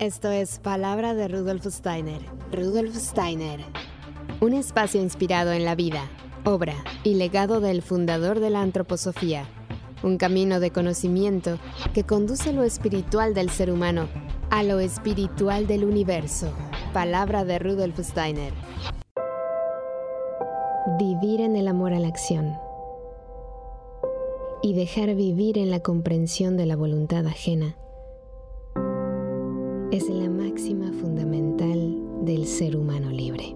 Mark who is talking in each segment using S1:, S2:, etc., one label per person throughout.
S1: Esto es Palabra de Rudolf Steiner. Rudolf Steiner. Un espacio inspirado en la vida, obra y legado del fundador de la antroposofía. Un camino de conocimiento que conduce lo espiritual del ser humano a lo espiritual del universo. Palabra de Rudolf Steiner. Vivir en el amor a la acción y dejar vivir en la comprensión de la voluntad ajena es la máxima fundamental del ser humano libre.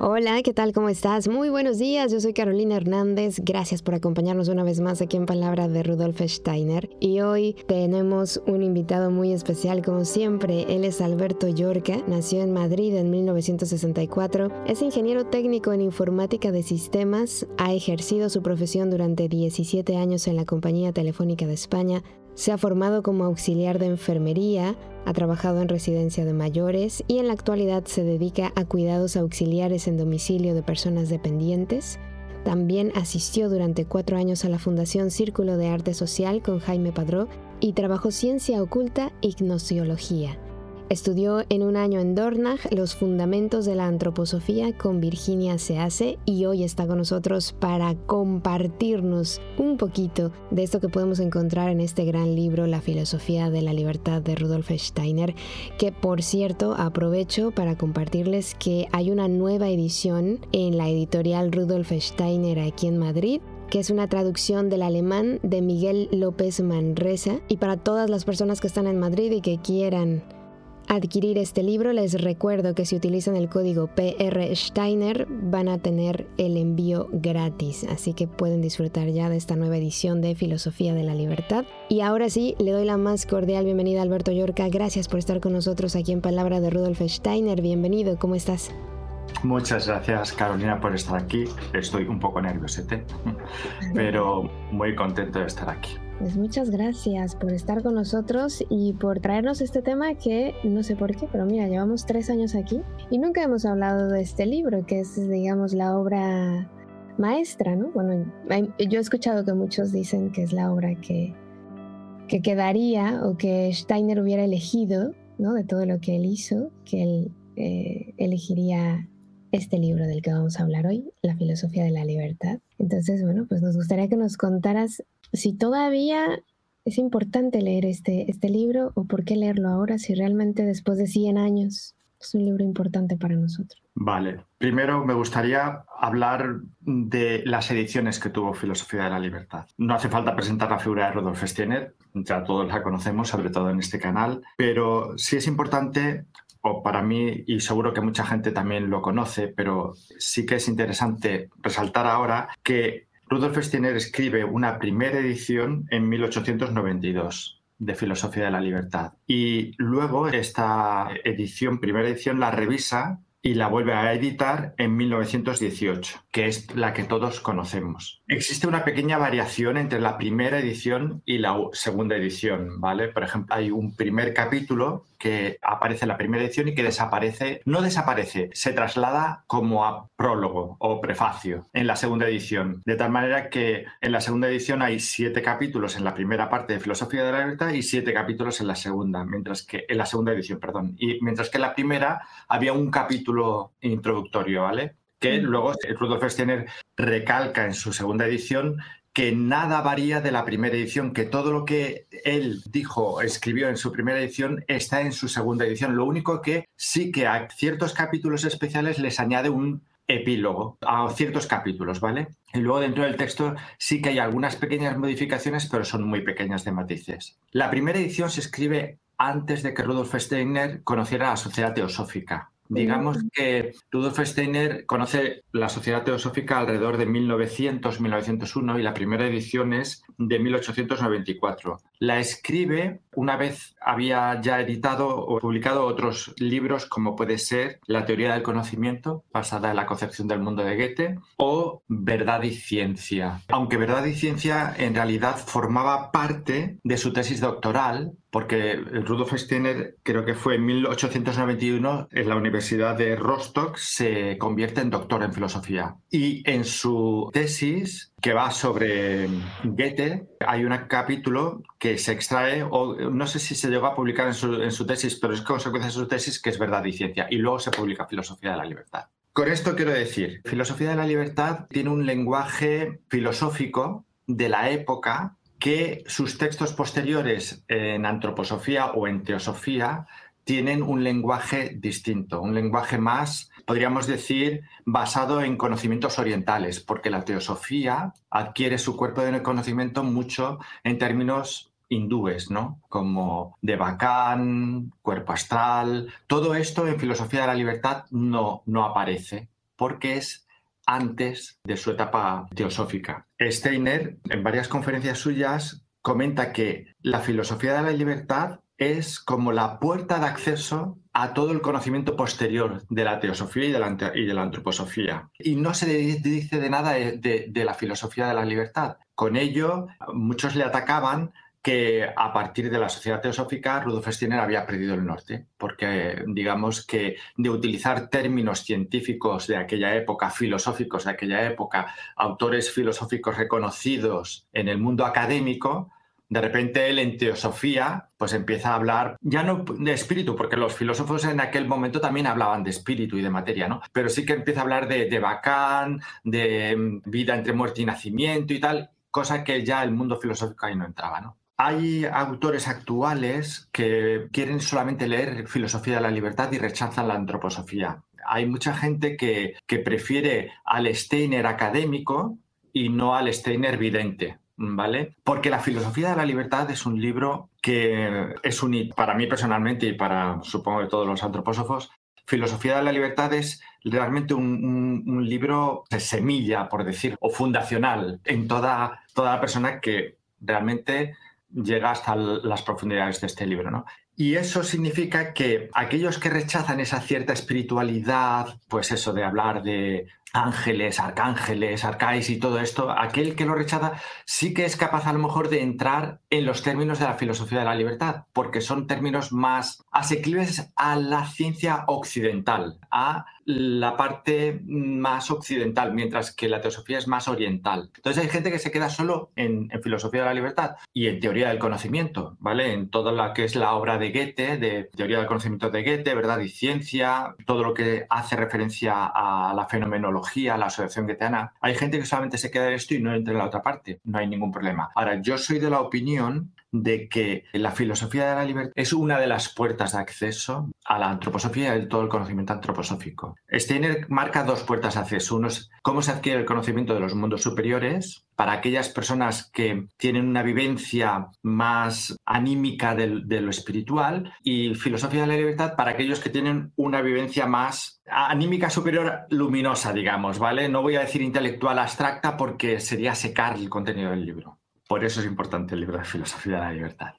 S1: Hola, ¿qué tal? ¿Cómo estás? Muy buenos días, yo soy Carolina Hernández. Gracias por acompañarnos una vez más aquí en Palabra de Rudolf Steiner. Y hoy tenemos un invitado muy especial, como siempre. Él es Alberto Yorca, nació en Madrid en 1964. Es ingeniero técnico en informática de sistemas, ha ejercido su profesión durante 17 años en la Compañía Telefónica de España, se ha formado como auxiliar de enfermería, ha trabajado en residencia de mayores y en la actualidad se dedica a cuidados auxiliares en domicilio de personas dependientes. También asistió durante cuatro años a la Fundación Círculo de Arte Social con Jaime Padró y trabajó ciencia oculta y gnosiología. Estudió en un año en Dornach los fundamentos de la antroposofía con Virginia Sease y hoy está con nosotros para compartirnos un poquito de esto que podemos encontrar en este gran libro La filosofía de la libertad de Rudolf Steiner, que por cierto aprovecho para compartirles que hay una nueva edición en la editorial Rudolf Steiner aquí en Madrid que es una traducción del alemán de Miguel López Manresa. Y para todas las personas que están en Madrid y que quieran adquirir este libro, les recuerdo que si utilizan el código PR Steiner van a tener el envío gratis, así que pueden disfrutar ya de esta nueva edición de Filosofía de la Libertad. Y ahora sí, le doy la más cordial bienvenida a Alberto Yorca. Gracias por estar con nosotros aquí en Palabra de Rudolf Steiner. Bienvenido, ¿cómo estás?
S2: Muchas gracias Carolina por estar aquí. Estoy un poco nerviosete, pero muy contento de estar aquí.
S1: Pues muchas gracias por estar con nosotros y por traernos este tema que no sé por qué, pero mira, llevamos tres años aquí y nunca hemos hablado de este libro, que es, digamos, la obra maestra, ¿no? Bueno, yo he escuchado que muchos dicen que es la obra que, que quedaría o que Steiner hubiera elegido, ¿no? De todo lo que él hizo, que él eh, elegiría este libro del que vamos a hablar hoy, La filosofía de la libertad. Entonces, bueno, pues nos gustaría que nos contaras si todavía es importante leer este, este libro o por qué leerlo ahora si realmente después de 100 años es un libro importante para nosotros.
S2: Vale, primero me gustaría hablar de las ediciones que tuvo Filosofía de la Libertad. No hace falta presentar la figura de Rodolfo Steiner, ya todos la conocemos, sobre todo en este canal, pero sí es importante o para mí, y seguro que mucha gente también lo conoce, pero sí que es interesante resaltar ahora que Rudolf Steiner escribe una primera edición en 1892 de Filosofía de la Libertad y luego esta edición, primera edición, la revisa y la vuelve a editar en 1918, que es la que todos conocemos. Existe una pequeña variación entre la primera edición y la segunda edición, ¿vale? Por ejemplo, hay un primer capítulo que aparece en la primera edición y que desaparece, no desaparece, se traslada como a prólogo o prefacio en la segunda edición. De tal manera que en la segunda edición hay siete capítulos en la primera parte de Filosofía de la Libertad y siete capítulos en la segunda, mientras que en la segunda edición, perdón. Y mientras que en la primera había un capítulo introductorio, ¿vale? Que mm. luego Rudolf Steiner recalca en su segunda edición que nada varía de la primera edición, que todo lo que él dijo, escribió en su primera edición está en su segunda edición. Lo único que sí que a ciertos capítulos especiales les añade un epílogo a ciertos capítulos, ¿vale? Y luego dentro del texto sí que hay algunas pequeñas modificaciones, pero son muy pequeñas de matices. La primera edición se escribe antes de que Rudolf Steiner conociera la sociedad teosófica. Digamos que Rudolf Steiner conoce la Sociedad Teosófica alrededor de 1900-1901 y la primera edición es de 1894. La escribe una vez había ya editado o publicado otros libros como puede ser La teoría del conocimiento, basada en la concepción del mundo de Goethe, o Verdad y ciencia. Aunque Verdad y ciencia en realidad formaba parte de su tesis doctoral porque Rudolf Steiner, creo que fue en 1891, en la Universidad de Rostock, se convierte en doctor en filosofía. Y en su tesis, que va sobre Goethe, hay un capítulo que se extrae, o no sé si se llegó a publicar en su, en su tesis, pero es consecuencia de su tesis que es verdad y ciencia. Y luego se publica Filosofía de la Libertad. Con esto quiero decir, Filosofía de la Libertad tiene un lenguaje filosófico de la época que sus textos posteriores en antroposofía o en teosofía tienen un lenguaje distinto, un lenguaje más, podríamos decir, basado en conocimientos orientales, porque la teosofía adquiere su cuerpo de conocimiento mucho en términos hindúes, ¿no? Como de Bacán, cuerpo astral, todo esto en filosofía de la libertad no, no aparece, porque es antes de su etapa teosófica. Steiner, en varias conferencias suyas, comenta que la filosofía de la libertad es como la puerta de acceso a todo el conocimiento posterior de la teosofía y de la, antroposofía. Y no se dice de nada de la filosofía de la libertad. Con ello, muchos le atacaban que a partir de la sociedad teosófica Rudolf Steiner había perdido el norte, porque digamos que de utilizar términos científicos de aquella época, filosóficos de aquella época, autores filosóficos reconocidos en el mundo académico, de repente él en teosofía pues empieza a hablar ya no de espíritu, porque los filósofos en aquel momento también hablaban de espíritu y de materia, ¿no? Pero sí que empieza a hablar de, de Bacán, de mm, vida entre muerte y nacimiento y tal, cosa que ya el mundo filosófico ahí no entraba, ¿no? Hay autores actuales que quieren solamente leer filosofía de la libertad y rechazan la antroposofía. Hay mucha gente que, que prefiere al Steiner académico y no al Steiner vidente. ¿Vale? Porque la filosofía de la libertad es un libro que es un para mí personalmente y para supongo que todos los antropósofos, Filosofía de la Libertad es realmente un, un, libro de semilla, por decir, o fundacional en toda, toda persona que realmente llega hasta las profundidades de este libro. ¿no? Y eso significa que aquellos que rechazan esa cierta espiritualidad, pues eso de hablar de ángeles, arcángeles, arcáis y todo esto, aquel que lo rechaza sí que es capaz a lo mejor de entrar en los términos de la filosofía de la libertad, porque son términos más asequibles a la ciencia occidental, a la parte más occidental, mientras que la teosofía es más oriental. Entonces hay gente que se queda solo en, filosofía de la libertad y en teoría del conocimiento, ¿vale? En toda la que es la obra de Goethe, de teoría del conocimiento de Goethe, verdad y ciencia, todo lo que hace referencia a la fenomenología, a la asociación goetheana. Hay gente que solamente se queda en esto y no entra en la otra parte, no hay ningún problema. Ahora, yo soy de la opinión de que la filosofía de la libertad es una de las puertas de acceso a la antroposofía y a todo el conocimiento antroposófico. Steiner marca dos puertas de acceso. Uno es cómo se adquiere el conocimiento de los mundos superiores para aquellas personas que tienen una vivencia más anímica de, de lo espiritual y filosofía de la libertad para aquellos que tienen una vivencia más anímica superior luminosa, digamos, ¿vale? No voy a decir intelectual abstracta porque sería secar el contenido del libro. Por eso es importante el libro de Filosofía de la Libertad.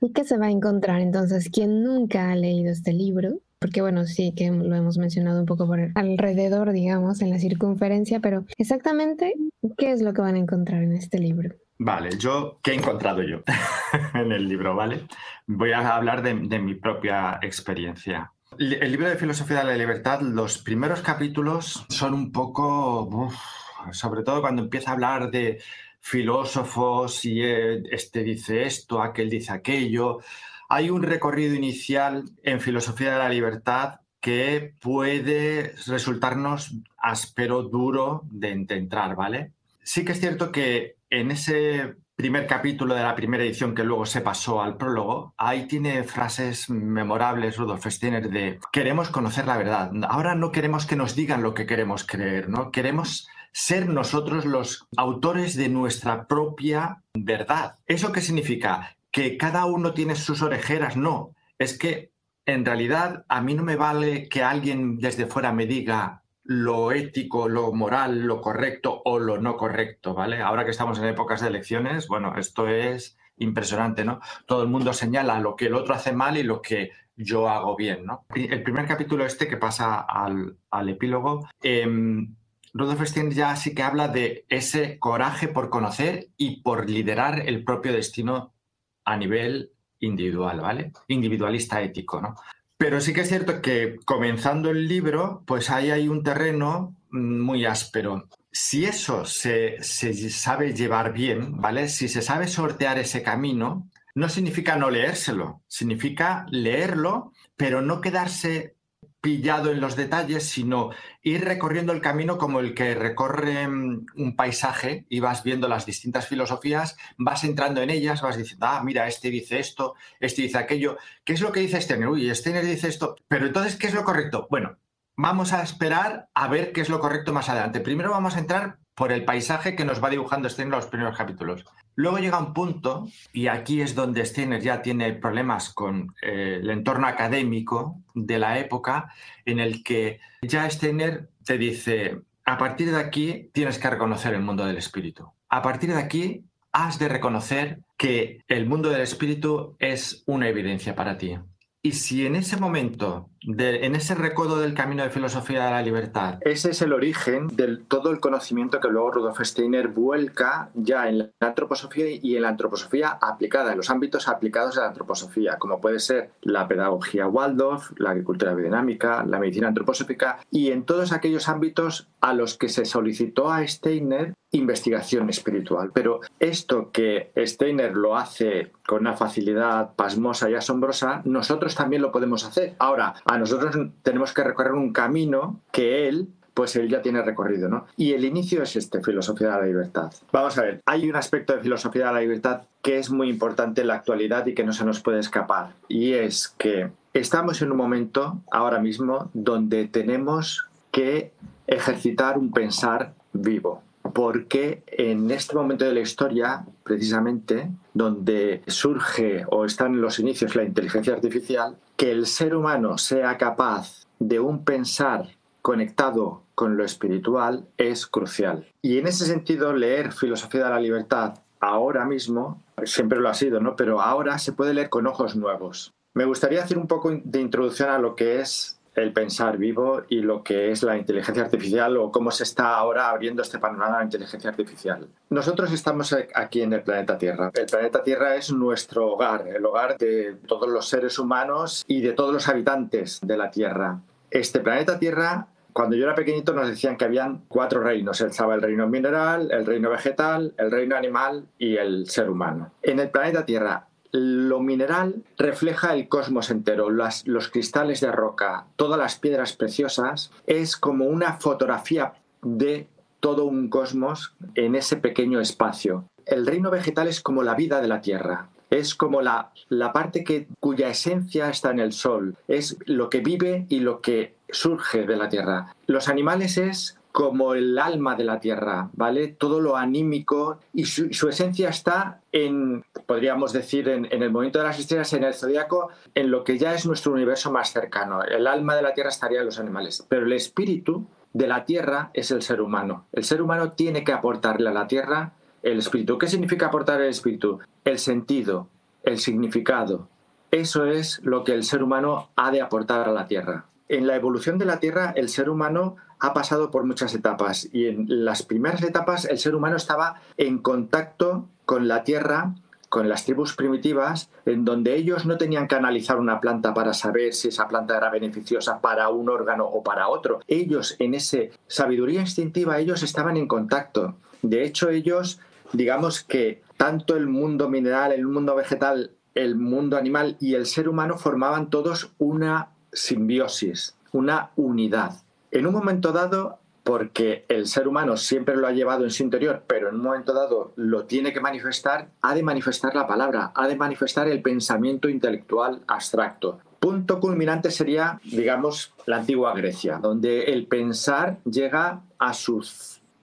S1: ¿Y qué se va a encontrar entonces quien nunca ha leído este libro? Porque bueno, sí que lo hemos mencionado un poco por alrededor, digamos, en la circunferencia, pero exactamente, ¿qué es lo que van a encontrar en este libro?
S2: Vale, yo, ¿qué he encontrado yo en el libro? ¿Vale? Voy a hablar de, de mi propia experiencia. El libro de Filosofía de la Libertad, los primeros capítulos son un poco, uf, sobre todo cuando empieza a hablar de filósofos y eh, este dice esto, aquel dice aquello. Hay un recorrido inicial en filosofía de la libertad que puede resultarnos áspero, duro de entrar, ¿vale? Sí que es cierto que en ese primer capítulo de la primera edición que luego se pasó al prólogo, ahí tiene frases memorables Rudolf Steiner de queremos conocer la verdad. Ahora no queremos que nos digan lo que queremos creer, ¿no? Queremos ser nosotros los autores de nuestra propia verdad. ¿Eso qué significa? ¿Que cada uno tiene sus orejeras? No, es que en realidad a mí no me vale que alguien desde fuera me diga lo ético, lo moral, lo correcto o lo no correcto, ¿vale? Ahora que estamos en épocas de elecciones, bueno, esto es impresionante, ¿no? Todo el mundo señala lo que el otro hace mal y lo que yo hago bien, ¿no? El primer capítulo este que pasa al, epílogo, em, Rudolf Steiner ya sí que habla de ese coraje por conocer y por liderar el propio destino a nivel individual, ¿vale? Individualista ético, ¿no? Pero sí que es cierto que comenzando el libro, pues ahí hay un terreno muy áspero. Si eso se, se sabe llevar bien, ¿vale? Si se sabe sortear ese camino, no significa no leérselo, significa leerlo, pero no quedarse pillado en los detalles, sino ir recorriendo el camino como el que recorre mm, un paisaje y vas viendo las distintas filosofías, vas entrando en ellas, vas diciendo, ah, mira, este dice esto, este dice aquello. ¿Qué es lo que dice Steiner? Uy, Steiner dice esto. Pero entonces, ¿qué es lo correcto? Bueno, vamos a esperar a ver qué es lo correcto más adelante. Primero vamos a entrar por el paisaje que nos va dibujando Steiner en los primeros capítulos. Luego llega un punto, y aquí es donde Steiner ya tiene problemas con eh, el entorno académico de la época, en el que ya Steiner te dice, a partir de aquí tienes que reconocer el mundo del espíritu. A partir de aquí has de reconocer que el mundo del espíritu es una evidencia para ti. Y si en ese momento, en ese recodo del camino de filosofía de la libertad, ese es el origen de todo el conocimiento que luego Rudolf Steiner vuelca ya en la antroposofía y en la antroposofía aplicada, en los ámbitos aplicados a la antroposofía, como puede ser la pedagogía Waldorf, la agricultura biodinámica, la medicina antroposófica y en todos aquellos ámbitos a los que se solicitó a Steiner investigación espiritual. Pero esto que Steiner lo hace con una facilidad pasmosa y asombrosa, nosotros también lo podemos hacer. Ahora, a nosotros tenemos que recorrer un camino que él pues él ya tiene recorrido, ¿no? Y el inicio es este, filosofía de la libertad. Vamos a ver, hay un aspecto de filosofía de la libertad que es muy importante en la actualidad y que no se nos puede escapar, y es que estamos en un momento ahora mismo donde tenemos que ejercitar un pensar vivo porque en este momento de la historia, precisamente, donde surge o están los inicios la inteligencia artificial, que el ser humano sea capaz de un pensar conectado con lo espiritual es crucial. Y en ese sentido, leer Filosofía de la Libertad ahora mismo, siempre lo ha sido, ¿no? Pero ahora se puede leer con ojos nuevos. Me gustaría hacer un poco de introducción a lo que es el pensar vivo y lo que es la inteligencia artificial o cómo se está ahora abriendo este panorama de inteligencia artificial. Nosotros estamos aquí en el planeta Tierra. El planeta Tierra es nuestro hogar, el hogar de todos los seres humanos y de todos los habitantes de la Tierra. Este planeta Tierra cuando yo era pequeñito nos decían que habían cuatro reinos. Estaba el reino mineral, el reino vegetal, el reino animal y el ser humano. En el planeta Tierra lo mineral refleja el cosmos entero, los cristales de roca, todas las piedras preciosas, es como una fotografía de todo un cosmos en ese pequeño espacio. El reino vegetal es como la vida de la Tierra, es como la, la parte que, cuya esencia está en el sol, es lo que vive y lo que surge de la Tierra. Los animales es como el alma de la tierra, ¿vale? Todo lo anímico y su, esencia está en, podríamos decir, en, el momento de las estrellas, en el zodiaco, en lo que ya es nuestro universo más cercano. El alma de la tierra estaría en los animales, pero el espíritu de la tierra es el ser humano. El ser humano tiene que aportarle a la tierra el espíritu. ¿Qué significa aportar el espíritu? El sentido, el significado. Eso es lo que el ser humano ha de aportar a la tierra. En la evolución de la Tierra, el ser humano ha pasado por muchas etapas y en las primeras etapas el ser humano estaba en contacto con la tierra, con las tribus primitivas, en donde ellos no tenían que analizar una planta para saber si esa planta era beneficiosa para un órgano o para otro. Ellos, en esa sabiduría instintiva, ellos estaban en contacto. De hecho, ellos, digamos que tanto el mundo mineral, el mundo vegetal, el mundo animal y el ser humano formaban todos una simbiosis, una unidad en un momento dado, porque el ser humano siempre lo ha llevado en su interior, pero en un momento dado lo tiene que manifestar, ha de manifestar la palabra, ha de manifestar el pensamiento intelectual abstracto. Punto culminante sería, digamos, la antigua Grecia, donde el pensar llega a su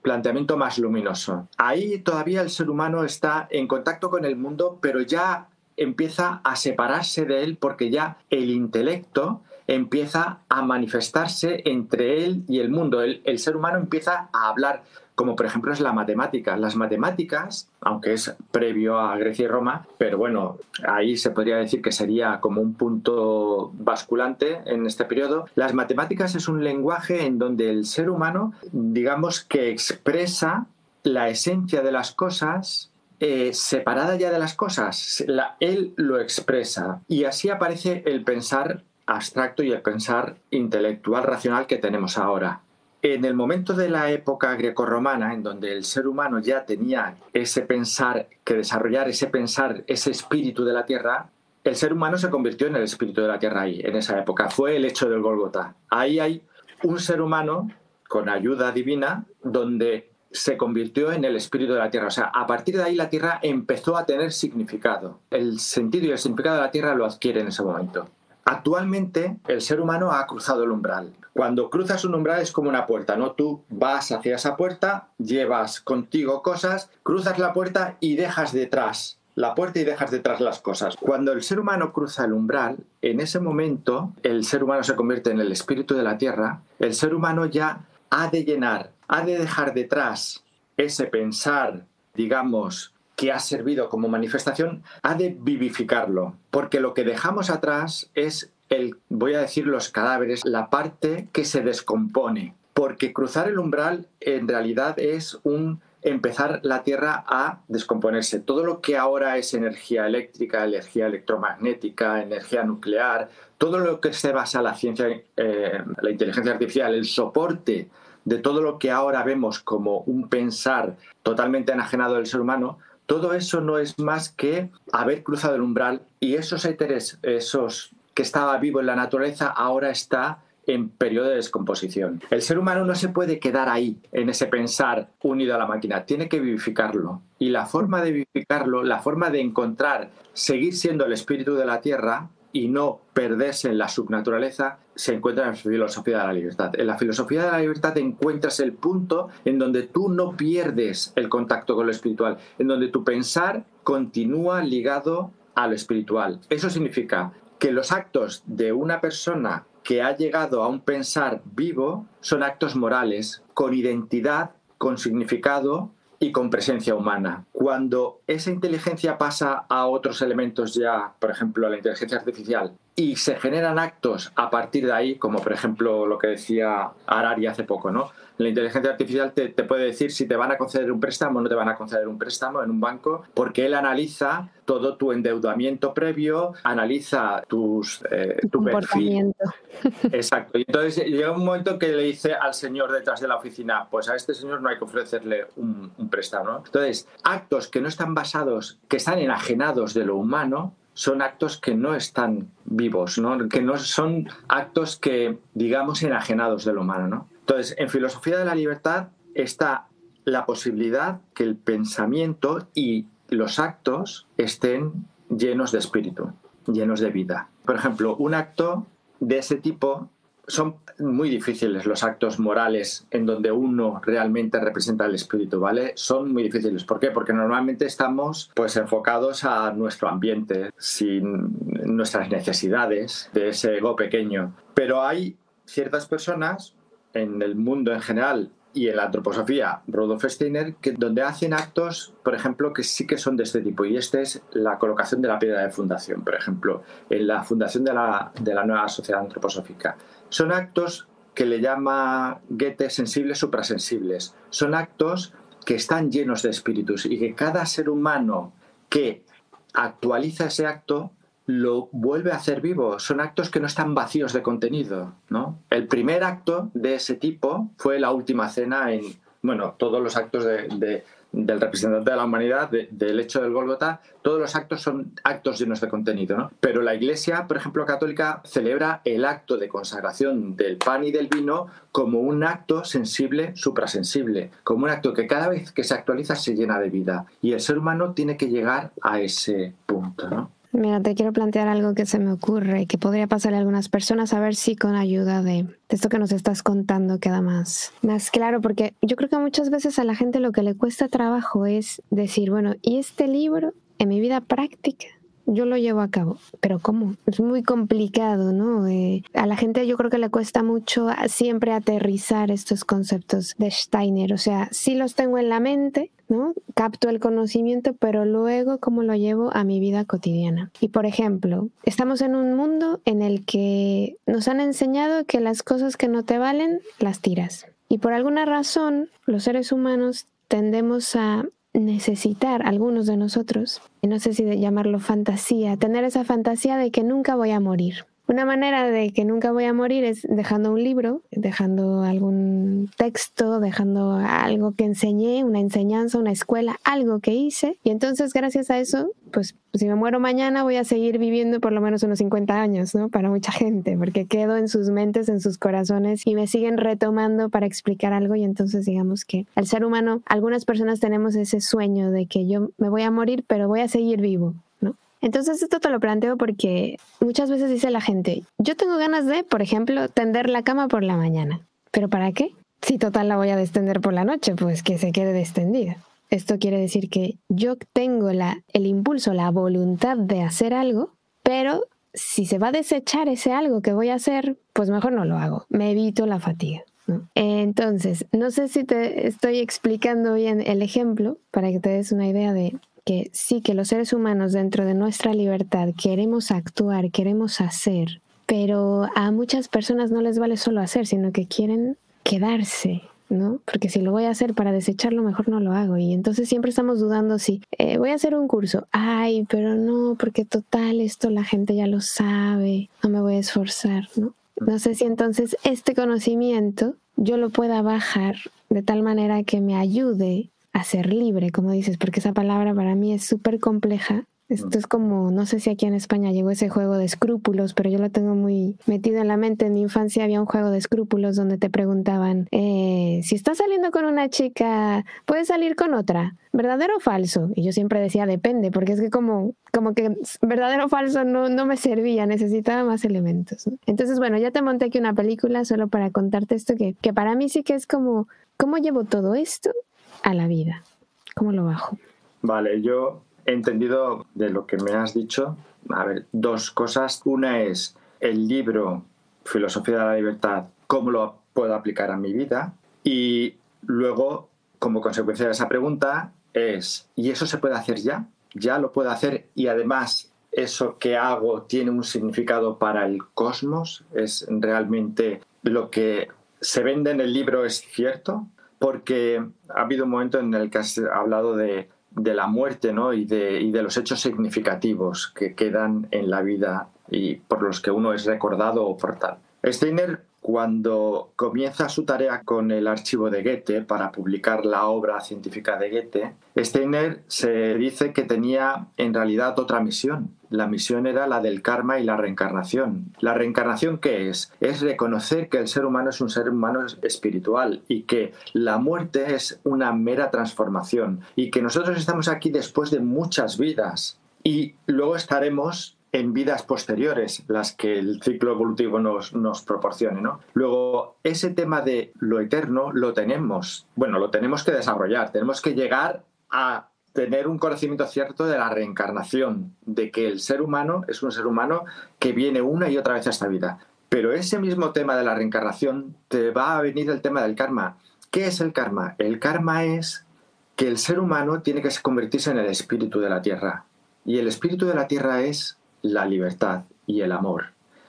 S2: planteamiento más luminoso. Ahí todavía el ser humano está en contacto con el mundo, pero ya empieza a separarse de él porque ya el intelecto empieza a manifestarse entre él y el mundo. El, ser humano empieza a hablar, como por ejemplo es la matemática. Las matemáticas, aunque es previo a Grecia y Roma, pero bueno, ahí se podría decir que sería como un punto basculante en este periodo. Las matemáticas es un lenguaje en donde el ser humano, digamos que expresa la esencia de las cosas eh, separada ya de las cosas. él lo expresa y así aparece el pensar abstracto y el pensar intelectual racional que tenemos ahora. En el momento de la época grecorromana, en donde el ser humano ya tenía ese pensar, que desarrollar ese pensar, ese espíritu de la tierra, el ser humano se convirtió en el espíritu de la tierra ahí, en esa época. Fue el hecho del Golgota. Ahí hay un ser humano con ayuda divina donde se convirtió en el espíritu de la tierra. O sea, a partir de ahí la tierra empezó a tener significado. El sentido y el significado de la tierra lo adquiere en ese momento. Actualmente el ser humano ha cruzado el umbral. Cuando cruzas un umbral es como una puerta, ¿no? Tú vas hacia esa puerta, llevas contigo cosas, cruzas la puerta y dejas detrás la puerta y dejas detrás las cosas. Cuando el ser humano cruza el umbral, en ese momento el ser humano se convierte en el espíritu de la tierra, el ser humano ya ha de llenar, ha de dejar detrás ese pensar, digamos, que ha servido como manifestación, ha de vivificarlo, porque lo que dejamos atrás es el, voy a decir, los cadáveres, la parte que se descompone, porque cruzar el umbral en realidad es un empezar la Tierra a descomponerse. Todo lo que ahora es energía eléctrica, energía electromagnética, energía nuclear, todo lo que se basa la ciencia, eh, la inteligencia artificial, el soporte de todo lo que ahora vemos como un pensar totalmente enajenado del ser humano, todo eso no es más que haber cruzado el umbral y esos éteres, esos que estaba vivo en la naturaleza, ahora está en periodo de descomposición. El ser humano no se puede quedar ahí, en ese pensar unido a la máquina, tiene que vivificarlo. Y la forma de vivificarlo, la forma de encontrar, seguir siendo el espíritu de la tierra y no perderse en la subnaturaleza, se encuentra en la filosofía de la libertad. En la filosofía de la libertad encuentras el punto en donde tú no pierdes el contacto con lo espiritual, en donde tu pensar continúa ligado a lo espiritual. Eso significa que los actos de una persona que ha llegado a un pensar vivo son actos morales, con identidad, con significado y con presencia humana. Cuando esa inteligencia pasa a otros elementos ya, por ejemplo, a la inteligencia artificial, y se generan actos a partir de ahí, como por ejemplo lo que decía Arari hace poco, ¿no? La inteligencia artificial te, puede decir si te van a conceder un préstamo o no te van a conceder un préstamo en un banco, porque él analiza todo tu endeudamiento previo, analiza tus,
S1: eh, tu perfil.
S2: Exacto. Y entonces llega un momento que le dice al señor detrás de la oficina, pues a este señor no hay que ofrecerle un, un préstamo. Entonces, actos que no están basados, que están enajenados de lo humano, son actos que no están vivos, ¿no? que no son actos que, digamos, enajenados del humano. ¿no? Entonces, en filosofía de la libertad está la posibilidad que el pensamiento y los actos estén llenos de espíritu, llenos de vida. Por ejemplo, un acto de ese tipo son muy difíciles los actos morales en donde uno realmente representa el espíritu, ¿vale? Son muy difíciles. ¿Por qué? Porque normalmente estamos pues enfocados a nuestro ambiente, sin nuestras necesidades de ese ego pequeño. Pero hay ciertas personas en el mundo en general y en la antroposofía Rudolf Steiner, que, donde hacen actos, por ejemplo, que sí que son de este tipo. Y este es la colocación de la piedra de fundación, por ejemplo, en la fundación de la, de la nueva sociedad antroposófica. Son actos que le llama Goethe sensibles suprasensibles. Son actos que están llenos de espíritus y que cada ser humano que actualiza ese acto lo vuelve a hacer vivo. Son actos que no están vacíos de contenido. ¿no? El primer acto de ese tipo fue la última cena en, bueno, todos los actos de del representante de la humanidad, del hecho del Golgota, todos los actos son actos llenos de contenido. ¿no? Pero la Iglesia, por ejemplo, católica, celebra el acto de consagración del pan y del vino como un acto sensible, suprasensible, como un acto que cada vez que se actualiza se llena de vida. Y el ser humano tiene que llegar a ese punto. ¿no?
S1: Mira, te quiero plantear algo que se me ocurre y que podría pasarle a algunas personas a ver si con ayuda de, esto que nos estás contando queda más, más claro, porque yo creo que muchas veces a la gente lo que le cuesta trabajo es decir, bueno, ¿y este libro en mi vida práctica? Yo lo llevo a cabo, pero ¿cómo? Es muy complicado, ¿no? Eh, a la gente yo creo que le cuesta mucho siempre aterrizar estos conceptos de Steiner, o sea, sí los tengo en la mente, ¿no? Capto el conocimiento, pero luego cómo lo llevo a mi vida cotidiana. Y por ejemplo, estamos en un mundo en el que nos han enseñado que las cosas que no te valen, las tiras. Y por alguna razón, los seres humanos tendemos a necesitar, algunos de nosotros, no sé si de llamarlo fantasía, tener esa fantasía de que nunca voy a morir. Una manera de que nunca voy a morir es dejando un libro, dejando algún texto, dejando algo que enseñé, una enseñanza, una escuela, algo que hice. Y entonces gracias a eso, pues si me muero mañana voy a seguir viviendo por lo menos unos 50 años, ¿no? Para mucha gente, porque quedo en sus mentes, en sus corazones y me siguen retomando para explicar algo. Y entonces digamos que el ser humano, algunas personas tenemos ese sueño de que yo me voy a morir, pero voy a seguir vivo. Entonces esto te lo planteo porque muchas veces dice la gente, yo tengo ganas de, por ejemplo, tender la cama por la mañana. ¿Pero para qué? Si total la voy a destender por la noche, pues que se quede destendida. Esto quiere decir que yo tengo el impulso, la voluntad de hacer algo, pero si se va a desechar ese algo que voy a hacer, pues mejor no lo hago. Me evito la fatiga. Entonces, no sé si te estoy explicando bien el ejemplo para que te des una idea de sí, que los seres humanos dentro de nuestra libertad queremos actuar, queremos hacer, pero a muchas personas no les vale solo hacer, sino que quieren quedarse, ¿no? Porque si lo voy a hacer para desecharlo, mejor no lo hago. Y entonces siempre estamos dudando si eh, voy a hacer un curso. Ay, pero no, porque total, esto la gente ya lo sabe, no me voy a esforzar, ¿no? No sé si entonces este conocimiento yo lo pueda bajar de tal manera que me ayude a ser libre, como dices, porque esa palabra para mí es súper compleja. Esto es como, no sé si aquí en España llegó ese juego de escrúpulos, pero yo lo tengo muy metido en la mente. En mi infancia había un juego de escrúpulos donde te preguntaban, eh, si estás saliendo con una chica, ¿puedes salir con otra? ¿Verdadero o falso? Y yo siempre decía, depende, porque es que como, como que verdadero o falso no, no me servía, necesitaba más elementos. Entonces, bueno, ya te monté aquí una película solo para contarte esto, que, que para mí sí que es como, ¿cómo llevo todo esto a la vida? ¿Cómo lo bajo?
S2: Vale, yo he entendido de lo que me has dicho, a ver, dos cosas. Una es el libro Filosofía de la Libertad, cómo lo puedo aplicar a mi vida. Y luego, como consecuencia de esa pregunta, es, ¿y eso se puede hacer ya? ¿Ya lo puedo hacer y además eso que hago tiene un significado para el cosmos? ¿Es realmente lo que se vende en el libro es cierto? Porque ha habido un momento en el que has hablado de, la muerte ¿no? y, de, y de los hechos significativos que quedan en la vida y por los que uno es recordado o por tal. Steiner cuando comienza su tarea con el archivo de Goethe para publicar la obra científica de Goethe, Steiner se dice que tenía en realidad otra misión. La misión era la del karma y la reencarnación. ¿La reencarnación qué es? Es reconocer que el ser humano es un ser humano espiritual y que la muerte es una mera transformación y que nosotros estamos aquí después de muchas vidas y luego estaremos en vidas posteriores, las que el ciclo evolutivo nos, nos proporcione. ¿no? Luego, ese tema de lo eterno lo tenemos, bueno, lo tenemos que desarrollar, tenemos que llegar a tener un conocimiento cierto de la reencarnación, de que el ser humano es un ser humano que viene una y otra vez a esta vida. Pero ese mismo tema de la reencarnación te va a venir el tema del karma. ¿Qué es el karma? El karma es que el ser humano tiene que convertirse en el espíritu de la tierra. Y el espíritu de la tierra es la libertad y el amor.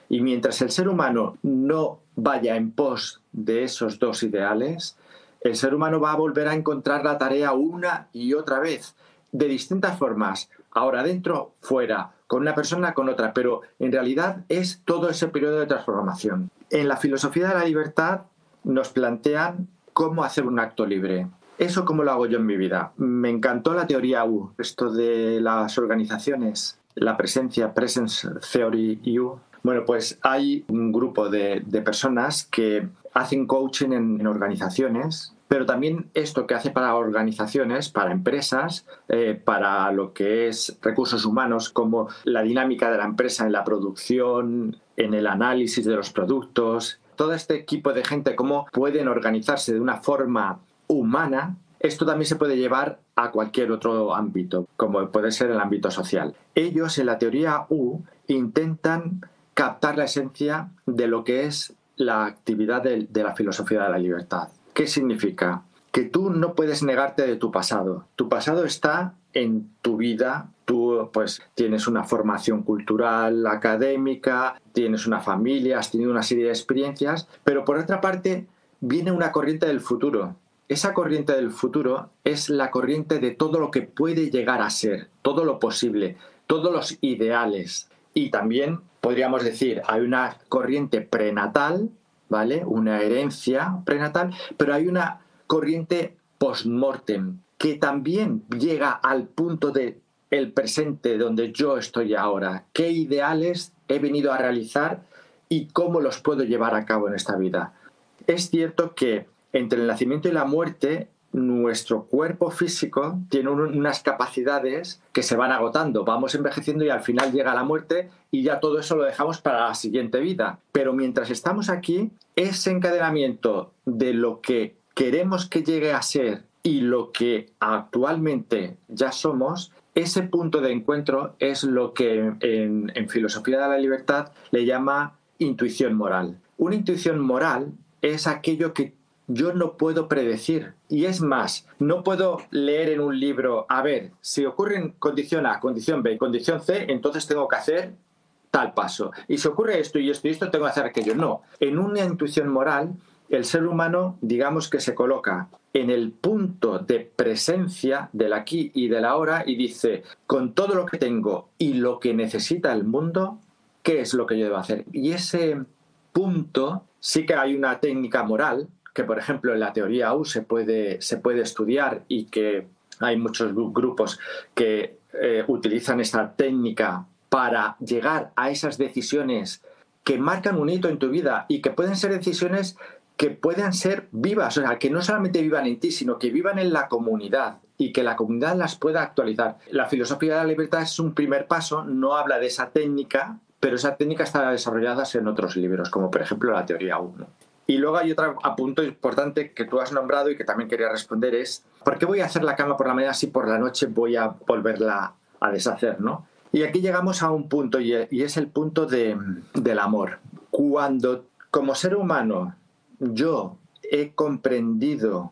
S2: Y mientras el ser humano no vaya en pos de esos dos ideales, el ser humano va a volver a encontrar la tarea una y otra vez, de distintas formas, ahora dentro, fuera, con una persona, con otra, pero en realidad es todo ese periodo de transformación. En la filosofía de la libertad nos plantean cómo hacer un acto libre. ¿Eso cómo lo hago yo en mi vida? Me encantó la teoría U, esto de las organizaciones la presencia, Presence Theory U. Bueno, pues hay un grupo de, personas que hacen coaching en, organizaciones, pero también esto que hace para organizaciones, para empresas, eh, para lo que es recursos humanos, como la dinámica de la empresa en la producción, en el análisis de los productos, todo este equipo de gente, cómo pueden organizarse de una forma humana esto también se puede llevar a cualquier otro ámbito, como puede ser el ámbito social. Ellos, en la teoría U, intentan captar la esencia de lo que es la actividad de, la filosofía de la libertad. ¿Qué significa? Que tú no puedes negarte de tu pasado. Tu pasado está en tu vida. Tú pues tienes una formación cultural, académica, tienes una familia, has tenido una serie de experiencias, pero por otra parte viene una corriente del futuro esa corriente del futuro es la corriente de todo lo que puede llegar a ser, todo lo posible, todos los ideales. Y también podríamos decir, hay una corriente prenatal, ¿vale? Una herencia prenatal, pero hay una corriente post-mortem que también llega al punto de el presente donde yo estoy ahora, qué ideales he venido a realizar y cómo los puedo llevar a cabo en esta vida. Es cierto que entre el nacimiento y la muerte, nuestro cuerpo físico tiene unas capacidades que se van agotando, vamos envejeciendo y al final llega la muerte y ya todo eso lo dejamos para la siguiente vida. Pero mientras estamos aquí, ese encadenamiento de lo que queremos que llegue a ser y lo que actualmente ya somos ese punto de encuentro es lo que en, filosofía de la libertad le llama intuición moral. Una intuición moral es aquello que yo no puedo predecir. Y es más, no puedo leer en un libro, a ver, si ocurre en condición A, condición B, condición C, entonces tengo que hacer tal paso. Y si ocurre esto y esto y esto, tengo que hacer aquello. No, en una intuición moral, el ser humano, digamos que se coloca en el punto de presencia del aquí y del ahora y dice, con todo lo que tengo y lo que necesita el mundo, ¿qué es lo que yo debo hacer? Y ese punto sí que hay una técnica moral que, por ejemplo, en la teoría U se puede, se puede estudiar y que hay muchos grupos que eh, utilizan esta técnica para llegar a esas decisiones que marcan un hito en tu vida y que pueden ser decisiones que puedan ser vivas, o sea, que no solamente vivan en ti, sino que vivan en la comunidad y que la comunidad las pueda actualizar. La filosofía de la libertad es un primer paso, no habla de esa técnica, pero esa técnica está desarrollada en otros libros, como por ejemplo la teoría 1. Y luego hay otro punto importante que tú has nombrado y que también quería responder es, ¿por qué voy a hacer la cama por la mañana si por la noche voy a volverla a deshacer? ¿no? Y aquí llegamos a un punto y es el punto de, del amor. Cuando como ser humano yo he comprendido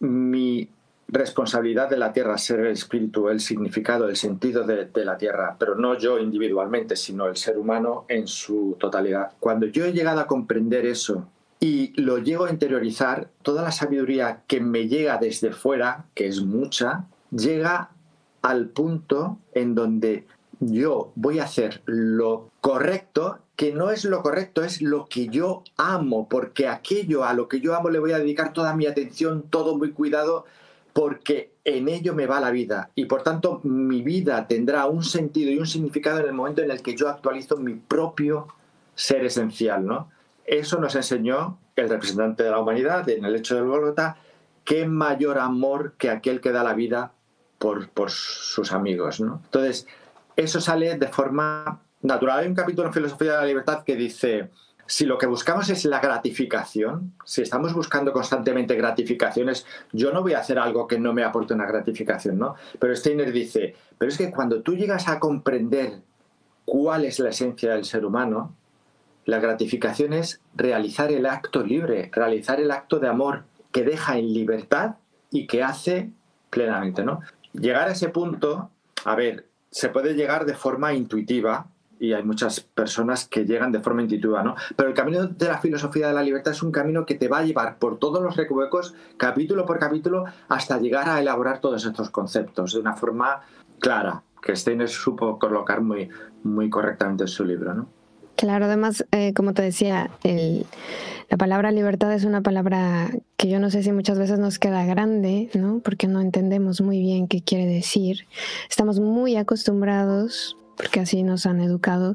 S2: mi responsabilidad de la tierra, ser el espíritu, el significado, el sentido de, la tierra, pero no yo individualmente, sino el ser humano en su totalidad. Cuando yo he llegado a comprender eso y lo llego a interiorizar, toda la sabiduría que me llega desde fuera, que es mucha, llega al punto en donde yo voy a hacer lo correcto que no es lo correcto, es lo que yo amo, porque aquello a lo que yo amo le voy a dedicar toda mi atención, todo muy cuidado, porque en ello me va la vida. Y por tanto mi vida tendrá un sentido y un significado en el momento en el que yo actualizo mi propio ser esencial. ¿no? Eso nos enseñó el representante de la humanidad en el hecho del Golgota, qué mayor amor que aquel que da la vida por, por sus amigos. ¿no? Entonces, eso sale de forma natural. Hay un capítulo en Filosofía de la Libertad que dice, si lo que buscamos es la gratificación, si estamos buscando constantemente gratificaciones, yo no voy a hacer algo que no me aporte una gratificación, ¿no? Pero Steiner dice, pero es que cuando tú llegas a comprender cuál es la esencia del ser humano, la gratificación es realizar el acto libre, realizar el acto de amor que deja en libertad y que hace plenamente, ¿no? Llegar a ese punto, a ver, se puede llegar de forma intuitiva, y hay muchas personas que llegan de forma intuitiva, ¿no? Pero el camino de la filosofía de la libertad es un camino que te va a llevar por todos los recovecos, capítulo por capítulo, hasta llegar a elaborar todos estos conceptos de una forma clara, que Steiner supo colocar muy, muy correctamente en su libro, ¿no?
S1: Claro, además, eh, como te decía, la palabra libertad es una palabra que yo no sé si muchas veces nos queda grande, ¿no? Porque no entendemos muy bien qué quiere decir. Estamos muy acostumbrados porque así nos han educado,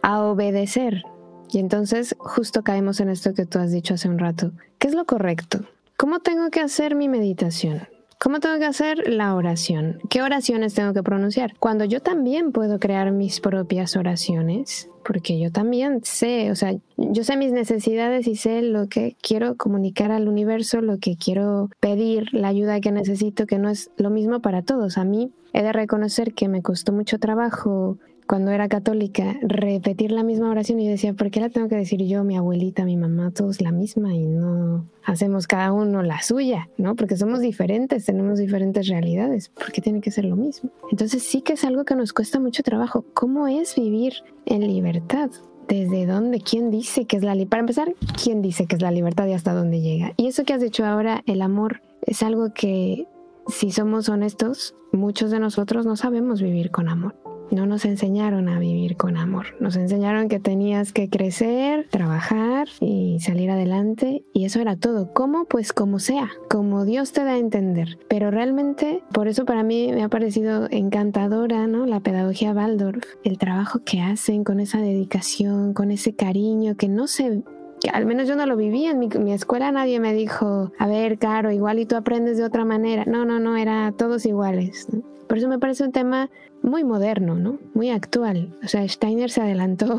S1: a obedecer. Y entonces justo caemos en esto que tú has dicho hace un rato. ¿Qué es lo correcto? ¿Cómo tengo que hacer mi meditación? ¿Cómo tengo que hacer la oración? ¿Qué oraciones tengo que pronunciar? Cuando yo también puedo crear mis propias oraciones, porque yo también sé, o sea, yo sé mis necesidades y sé lo que quiero comunicar al universo, lo que quiero pedir, la ayuda que necesito, que no es lo mismo para todos. A mí he de reconocer que me costó mucho trabajo cuando era católica, repetir la misma oración y yo decía, ¿por qué la tengo que decir yo, mi abuelita, mi mamá, todos la misma y no hacemos cada uno la suya, ¿no? Porque somos diferentes, tenemos diferentes realidades, ¿por qué tiene que ser lo mismo? Entonces sí que es algo que nos cuesta mucho trabajo. ¿Cómo es vivir en libertad? ¿Desde dónde? ¿Quién dice que es la libertad? Para empezar, ¿quién dice que es la libertad y hasta dónde llega? Y eso que has dicho ahora, el amor es algo que, si somos honestos, muchos de nosotros no sabemos vivir con amor. No nos enseñaron a vivir con amor. Nos enseñaron que tenías que crecer, trabajar y salir adelante. Y eso era todo. ¿Cómo? Pues como sea, como Dios te da a entender. Pero realmente, por eso para mí me ha parecido encantadora, ¿no? La pedagogía Waldorf, el trabajo que hacen con esa dedicación, con ese cariño que no se al menos yo no lo vivía en mi, escuela, nadie me dijo, a ver, Caro, igual y tú aprendes de otra manera. No, no, no, era todos iguales. Por eso me parece un tema muy moderno, ¿no? Muy actual. O sea, Steiner se adelantó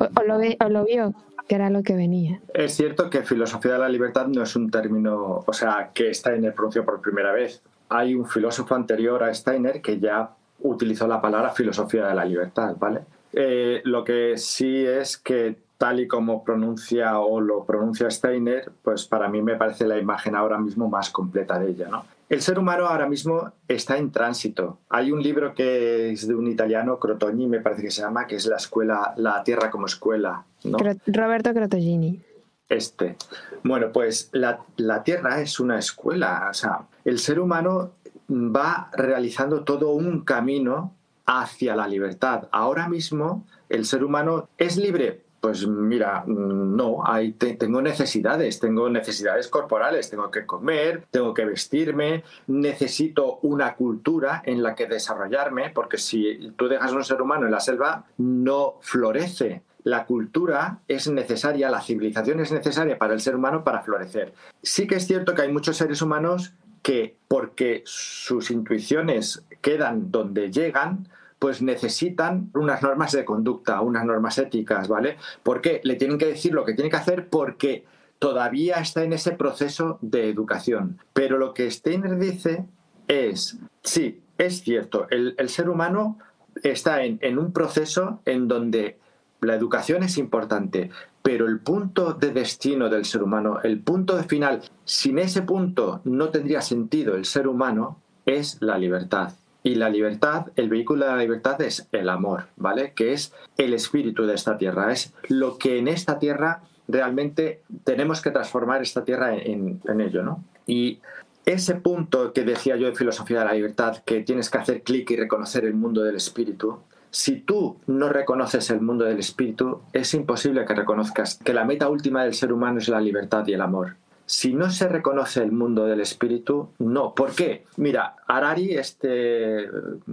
S1: o, lo o lo vio que era lo que venía.
S2: Es cierto que filosofía de la libertad no es un término, o sea, que Steiner pronunció por primera vez. Hay un filósofo anterior a Steiner que ya utilizó la palabra filosofía de la libertad, ¿vale? Eh, lo que sí es que tal y como pronuncia o lo pronuncia Steiner, pues para mí me parece la imagen ahora mismo más completa de ella. ¿no? El ser humano ahora mismo está en tránsito. Hay un libro que es de un italiano, Crotogni, me parece que se llama, que es la escuela, la tierra como escuela. ¿no?
S1: Roberto Crotogini.
S2: Este. Bueno, pues la, la tierra es una escuela. O sea, el ser humano va realizando todo un camino hacia la libertad. Ahora mismo el ser humano es libre pues mira, no, tengo necesidades, tengo necesidades corporales, tengo que comer, tengo que vestirme, necesito una cultura en la que desarrollarme, porque si tú dejas un ser humano en la selva, no florece. La cultura es necesaria, la civilización es necesaria para el ser humano para florecer. Sí que es cierto que hay muchos seres humanos que, porque sus intuiciones quedan donde llegan, pues necesitan unas normas de conducta, unas normas éticas, ¿vale? Porque le tienen que decir lo que tiene que hacer porque todavía está en ese proceso de educación. Pero lo que Steiner dice es, sí, es cierto, el, ser humano está en, en un proceso en donde la educación es importante, pero el punto de destino del ser humano, el punto de final, sin ese punto no tendría sentido el ser humano, es la libertad. Y la libertad, el vehículo de la libertad es el amor, ¿vale? Que es el espíritu de esta tierra, es lo que en esta tierra realmente tenemos que transformar esta tierra en, ello, ¿no? Y ese punto que decía yo de filosofía de la libertad, que tienes que hacer clic y reconocer el mundo del espíritu, si tú no reconoces el mundo del espíritu, es imposible que reconozcas que la meta última del ser humano es la libertad y el amor si no se reconoce el mundo del espíritu, no. ¿Por qué? Mira, Harari, este eh,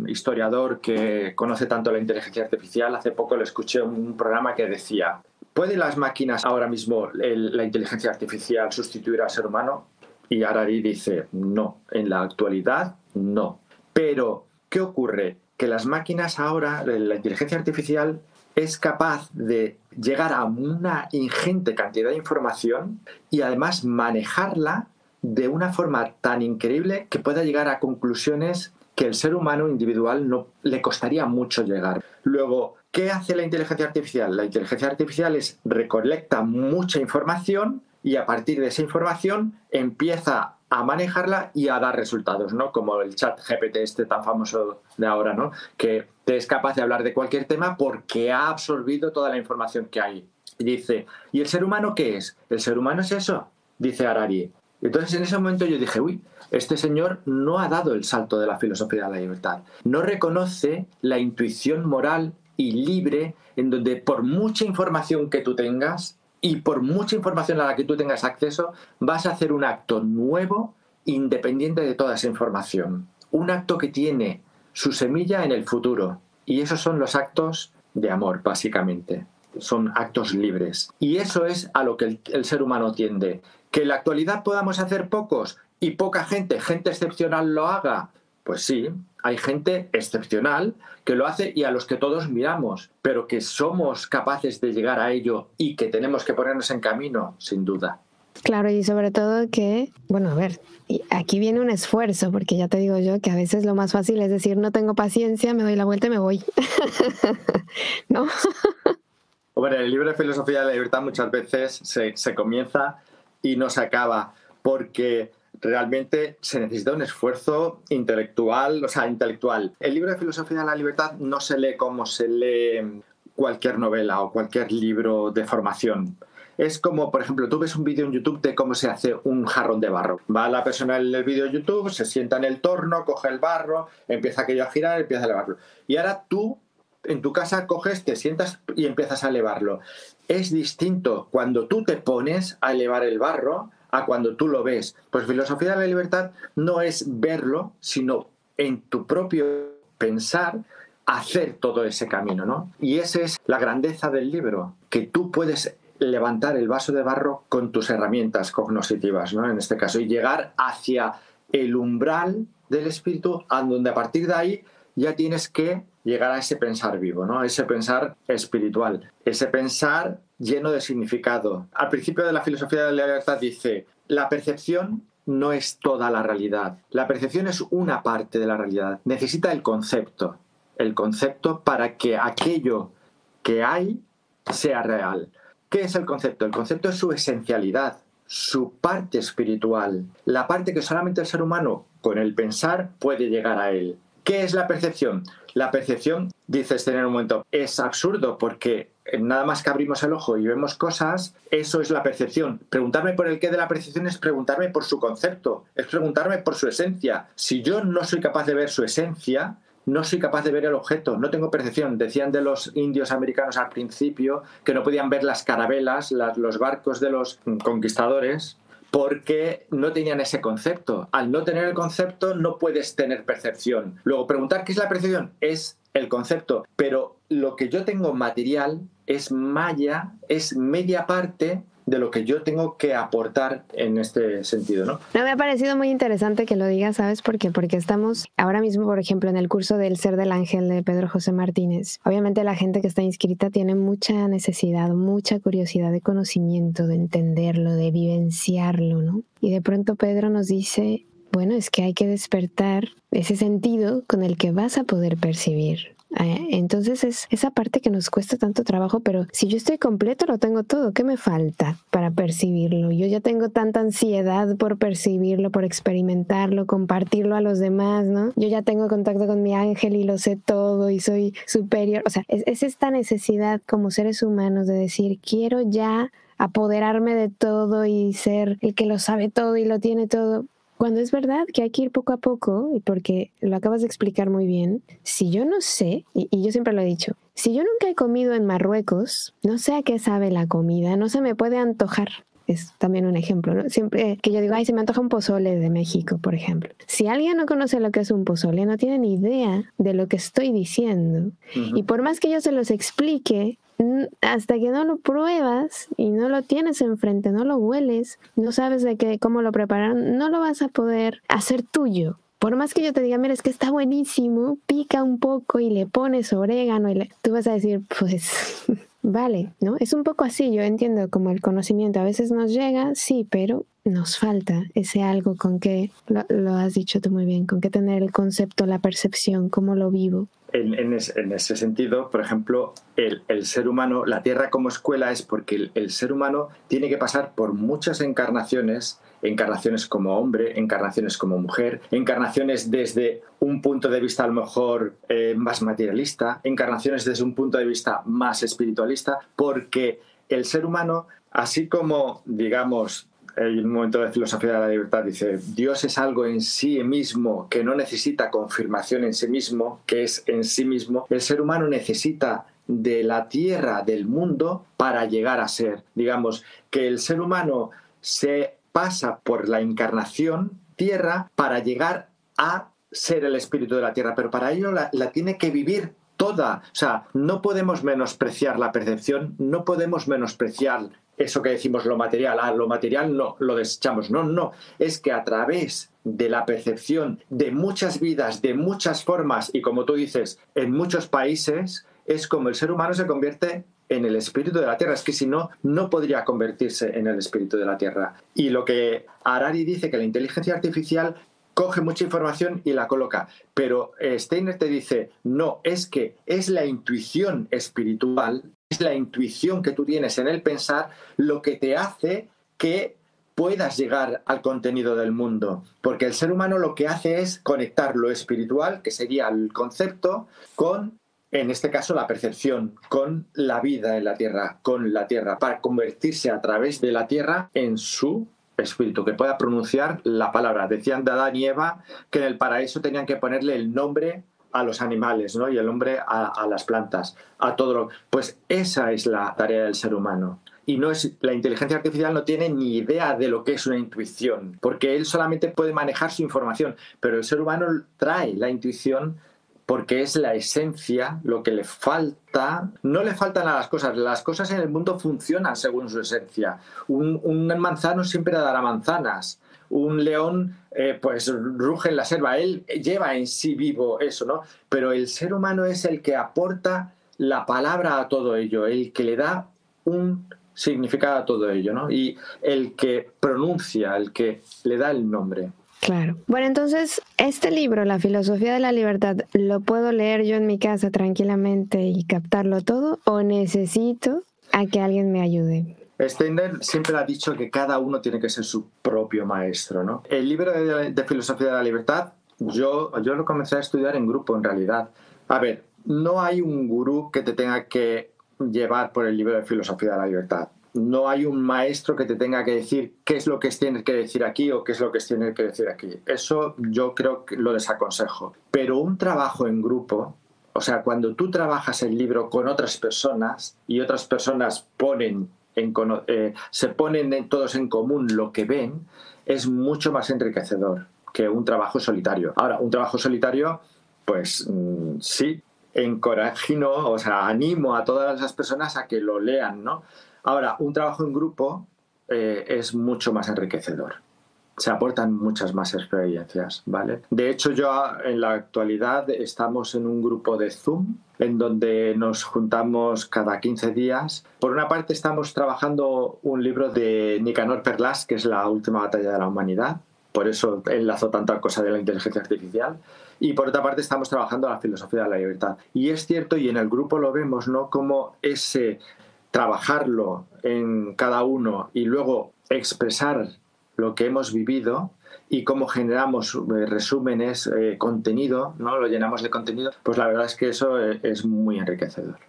S2: historiador que conoce tanto la inteligencia artificial, hace poco le escuché un programa que decía, ¿pueden las máquinas ahora mismo, la inteligencia artificial, sustituir al ser humano? Y Harari dice, no, en la actualidad no. Pero, ¿qué ocurre? Que las máquinas ahora, la inteligencia artificial, es capaz de llegar a una ingente cantidad de información y además manejarla de una forma tan increíble que pueda llegar a conclusiones que el ser humano individual no le costaría mucho llegar. Luego, ¿qué hace la inteligencia artificial? La inteligencia artificial es recolecta mucha información y a partir de esa información empieza a manejarla y a dar resultados, ¿no? Como el chat GPT este tan famoso de ahora, ¿no? Que te es capaz de hablar de cualquier tema porque ha absorbido toda la información que hay. Y dice, ¿y el ser humano qué es? El ser humano es eso, dice Harari. Entonces en ese momento yo dije, uy, este señor no ha dado el salto de la filosofía de la libertad. No reconoce la intuición moral y libre en donde por mucha información que tú tengas, y por mucha información a la que tú tengas acceso, vas a hacer un acto nuevo independiente de toda esa información. Un acto que tiene su semilla en el futuro. Y esos son los actos de amor, básicamente. Son actos libres. Y eso es a lo que el, ser humano tiende. Que en la actualidad podamos hacer pocos y poca gente, gente excepcional lo haga. Pues sí, hay gente excepcional que lo hace y a los que todos miramos, pero que somos capaces de llegar a ello y que tenemos que ponernos en camino, sin duda.
S1: Claro, y sobre todo que, bueno, a ver, aquí viene un esfuerzo, porque ya te digo yo que a veces lo más fácil es decir, no tengo paciencia, me doy la vuelta y me voy. ¿No?
S2: Bueno, el libro de Filosofía de la Libertad muchas veces se, se comienza y no se acaba, porque realmente se necesita un esfuerzo intelectual, o sea, intelectual. El libro de Filosofía de la Libertad no se lee como se lee cualquier novela o cualquier libro de formación. Es como, por ejemplo, tú ves un vídeo en YouTube de cómo se hace un jarrón de barro. Va la persona en el vídeo de YouTube, se sienta en el torno, coge el barro, empieza aquello a girar, empieza a elevarlo. Y ahora tú en tu casa coges, te sientas y empiezas a elevarlo. Es distinto cuando tú te pones a elevar el barro a cuando tú lo ves. Pues filosofía de la libertad no es verlo, sino en tu propio pensar hacer todo ese camino, ¿no? Y esa es la grandeza del libro, que tú puedes levantar el vaso de barro con tus herramientas cognoscitivas, ¿no? En este caso, y llegar hacia el umbral del espíritu, a donde a partir de ahí ya tienes que llegar a ese pensar vivo, ¿no? Ese pensar espiritual, ese pensar lleno de significado. Al principio de la filosofía de la libertad dice, la percepción no es toda la realidad. La percepción es una parte de la realidad. Necesita el concepto, el concepto para que aquello que hay sea real. ¿Qué es el concepto? El concepto es su esencialidad, su parte espiritual, la parte que solamente el ser humano con el pensar puede llegar a él. ¿Qué es la percepción? La percepción, dices tener un momento, es absurdo porque nada más que abrimos el ojo y vemos cosas, eso es la percepción. Preguntarme por el qué de la percepción es preguntarme por su concepto, es preguntarme por su esencia. Si yo no soy capaz de ver su esencia, no soy capaz de ver el objeto, no tengo percepción. Decían de los indios americanos al principio que no podían ver las carabelas, los barcos de los conquistadores, porque no tenían ese concepto. Al no tener el concepto no puedes tener percepción. Luego, preguntar qué es la percepción es el concepto, pero lo que yo tengo material es malla, es media parte de lo que yo tengo que aportar en este sentido, ¿no?
S1: Me ha parecido muy interesante que lo digas, ¿sabes por qué? Porque estamos ahora mismo, por ejemplo, en el curso del Ser del Ángel de Pedro José Martínez. Obviamente la gente que está inscrita tiene mucha necesidad, mucha curiosidad de conocimiento, de entenderlo, de vivenciarlo, ¿no? Y de pronto Pedro nos dice, bueno, es que hay que despertar ese sentido con el que vas a poder percibir eh, entonces es esa parte que nos cuesta tanto trabajo, pero si yo estoy completo, lo tengo todo. ¿Qué me falta para percibirlo? Yo ya tengo tanta ansiedad por percibirlo, por experimentarlo, compartirlo a los demás, ¿no? Yo ya tengo contacto con mi ángel y lo sé todo y soy superior. O sea, es, es esta necesidad como seres humanos de decir, quiero ya apoderarme de todo y ser el que lo sabe todo y lo tiene todo. Cuando es verdad que hay que ir poco a poco, y porque lo acabas de explicar muy bien, si yo no sé, y, yo siempre lo he dicho, si yo nunca he comido en Marruecos, no sé a qué sabe la comida, no se me puede antojar. Es también un ejemplo, ¿no? Siempre que yo digo, ay, se me antoja un pozole de México, por ejemplo. Si alguien no conoce lo que es un pozole, no tiene ni idea de lo que estoy diciendo. Y por más que yo se los explique, hasta que no lo pruebas y no lo tienes enfrente, no lo hueles, no sabes de qué, cómo lo prepararon, no lo vas a poder hacer tuyo. Por más que yo te diga, mira, es que está buenísimo, pica un poco y le pones orégano y tú vas a decir, pues vale, ¿no? Es un poco así, yo entiendo como el conocimiento a veces nos llega, sí, pero nos falta ese algo con que, lo, lo has dicho tú muy bien, con que tener el concepto, la percepción, cómo lo vivo
S2: en, ese sentido, por ejemplo, el, ser humano, la Tierra como escuela es porque el, ser humano tiene que pasar por muchas encarnaciones, encarnaciones como hombre, encarnaciones como mujer, encarnaciones desde un punto de vista a lo mejor eh, más materialista, encarnaciones desde un punto de vista más espiritualista, porque el ser humano, así como, digamos, un momento de filosofía de la libertad dice, Dios es algo en sí mismo que no necesita confirmación en sí mismo, que es en sí mismo. El ser humano necesita de la tierra, del mundo, para llegar a ser. Digamos, que el ser humano se pasa por la encarnación tierra para llegar a ser el espíritu de la tierra, pero para ello la, la tiene que vivir toda. O sea, no podemos menospreciar la percepción, no podemos menospreciar eso que decimos lo material, ah, lo material no, lo desechamos. No, no, es que a través de la percepción de muchas vidas, de muchas formas y como tú dices, en muchos países, es como el ser humano se convierte en el espíritu de la tierra. Es que si no, no podría convertirse en el espíritu de la tierra. Y lo que Harari dice que la inteligencia artificial coge mucha información y la coloca. Pero Steiner te dice, no, es que es la intuición espiritual es la intuición que tú tienes en el pensar lo que te hace que puedas llegar al contenido del mundo. Porque el ser humano lo que hace es conectar lo espiritual, que sería el concepto, con en este caso la percepción, con la vida en la tierra, con la tierra, para convertirse a través de la tierra en su espíritu, que pueda pronunciar la palabra. Decían de Adán y Eva que en el paraíso tenían que ponerle el nombre a los animales, ¿no? Y el nombre a, a las plantas, a todo lo. Pues esa es la tarea del ser humano y no es la inteligencia artificial no tiene ni idea de lo que es una intuición, porque él solamente puede manejar su información, pero el ser humano trae la intuición porque es la esencia, lo que le falta. No le faltan a las cosas, las cosas en el mundo funcionan según su esencia. Un, manzano siempre dará manzanas. Un león, eh, pues ruge en la selva. Él lleva en sí vivo eso, ¿no? Pero el ser humano es el que aporta la palabra a todo ello, el que le da un significado a todo ello, ¿no? Y el que pronuncia, el que le da el nombre.
S1: Claro. Bueno, entonces, este libro, La filosofía de la libertad, ¿lo puedo leer yo en mi casa tranquilamente y captarlo todo o necesito a que alguien me ayude?
S2: Steiner siempre ha dicho que cada uno tiene que ser su propio maestro, ¿no? El libro de, filosofía de la libertad, yo, yo lo comencé a estudiar en grupo, en realidad. A ver, no hay un gurú que te tenga que llevar por el libro de filosofía de la libertad. No hay un maestro que te tenga que decir qué es lo que tienes que decir aquí o qué es lo que tienes que decir aquí. Eso yo creo que lo desaconsejo. Pero un trabajo en grupo, o sea, cuando tú trabajas el libro con otras personas y otras personas ponen en, eh, se ponen todos en común lo que ven, es mucho más enriquecedor que un trabajo solitario. Ahora, un trabajo solitario, pues mm, sí, encorajino, o sea, animo a todas las personas a que lo lean, ¿no? Ahora, un trabajo en grupo eh, es mucho más enriquecedor. Se aportan muchas más experiencias, ¿vale? De hecho, yo en la actualidad estamos en un grupo de Zoom en donde nos juntamos cada 15 días. Por una parte estamos trabajando un libro de Nicanor Perlas, que es la última batalla de la humanidad, por eso enlazo tanta cosa de la inteligencia artificial. Y por otra parte estamos trabajando la filosofía de la libertad. Y es cierto, y en el grupo lo vemos, ¿no? Como ese trabajarlo en cada uno y luego expresar lo que hemos vivido y cómo generamos eh, resúmenes, eh, contenido, ¿no? Lo llenamos de contenido, pues la verdad es que eso eh, es muy enriquecedor.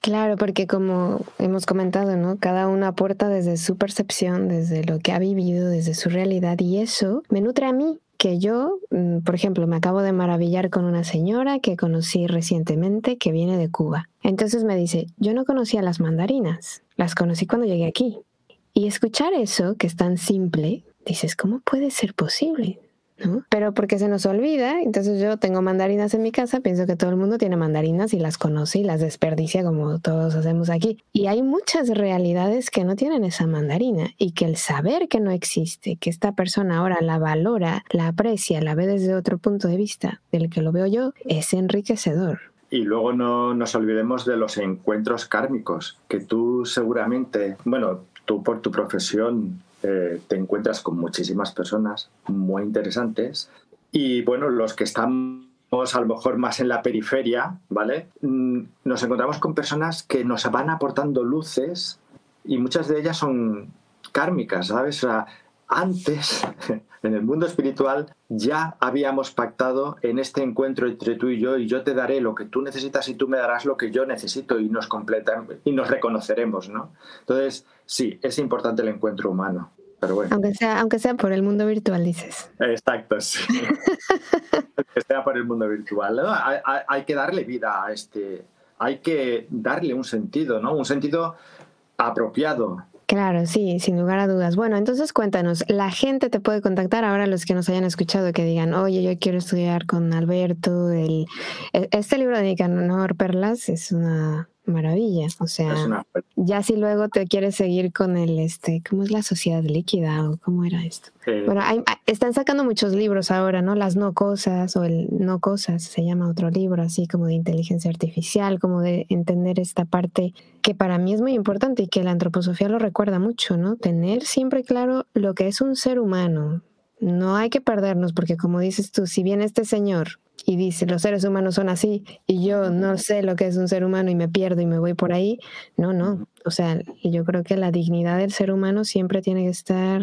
S1: Claro, porque como hemos comentado, ¿no? Cada uno aporta desde su percepción, desde lo que ha vivido, desde su realidad y eso me nutre a mí, que yo, mm, por ejemplo, me acabo de maravillar con una señora que conocí recientemente que viene de Cuba. Entonces me dice, yo no conocía las mandarinas, las conocí cuando llegué aquí. Y escuchar eso, que es tan simple, dices, ¿cómo puede ser posible? Pero porque se nos olvida, entonces yo tengo mandarinas en mi casa, pienso que todo el mundo tiene mandarinas y las conoce y las desperdicia como todos hacemos aquí. Y hay muchas realidades que no tienen esa mandarina y que el saber que no existe, que esta persona ahora la valora, la aprecia, la ve desde otro punto de vista del que lo veo yo, es enriquecedor.
S2: Y luego no nos olvidemos de los encuentros kármicos, que tú seguramente, bueno, tú por tu profesión eh, te encuentras con muchísimas personas muy interesantes y bueno, los que estamos a lo mejor más en la periferia, ¿vale? Mm, nos encontramos con personas que nos van aportando luces y muchas de ellas son kármicas, ¿sabes? O sea, antes, en el mundo espiritual, ya habíamos pactado en este encuentro entre tú y yo y yo te daré lo que tú necesitas y tú me darás lo que yo necesito y nos completan y nos reconoceremos, ¿no? Entonces, sí, es importante el encuentro humano. Pero bueno.
S1: Aunque sea, aunque sea por el mundo virtual, dices.
S2: Exacto, sí. aunque sea por el mundo virtual. Hay, hay, que darle vida a este, hay que darle un sentido, ¿no? Un sentido apropiado
S1: Claro, sí, sin lugar a dudas. Bueno, entonces cuéntanos, la gente te puede contactar ahora los que nos hayan escuchado que digan, oye, yo quiero estudiar con Alberto, el, e, este libro de Nicanor Perlas es una maravilla, o sea, ya si luego te quieres seguir con el, este, ¿cómo es la sociedad líquida o cómo era esto? Bueno, están sacando muchos libros ahora, ¿no? Las no cosas o el no cosas, se llama otro libro, así como de inteligencia artificial, como de entender esta parte que para mí es muy importante y que la antroposofía lo recuerda mucho, ¿no? Tener siempre claro lo que es un ser humano. No hay que perdernos porque como dices tú, si bien este señor y dice los seres humanos son así y yo no sé lo que es un ser humano y me pierdo y me voy por ahí, no, no. O sea, yo creo que la dignidad del ser humano siempre tiene que estar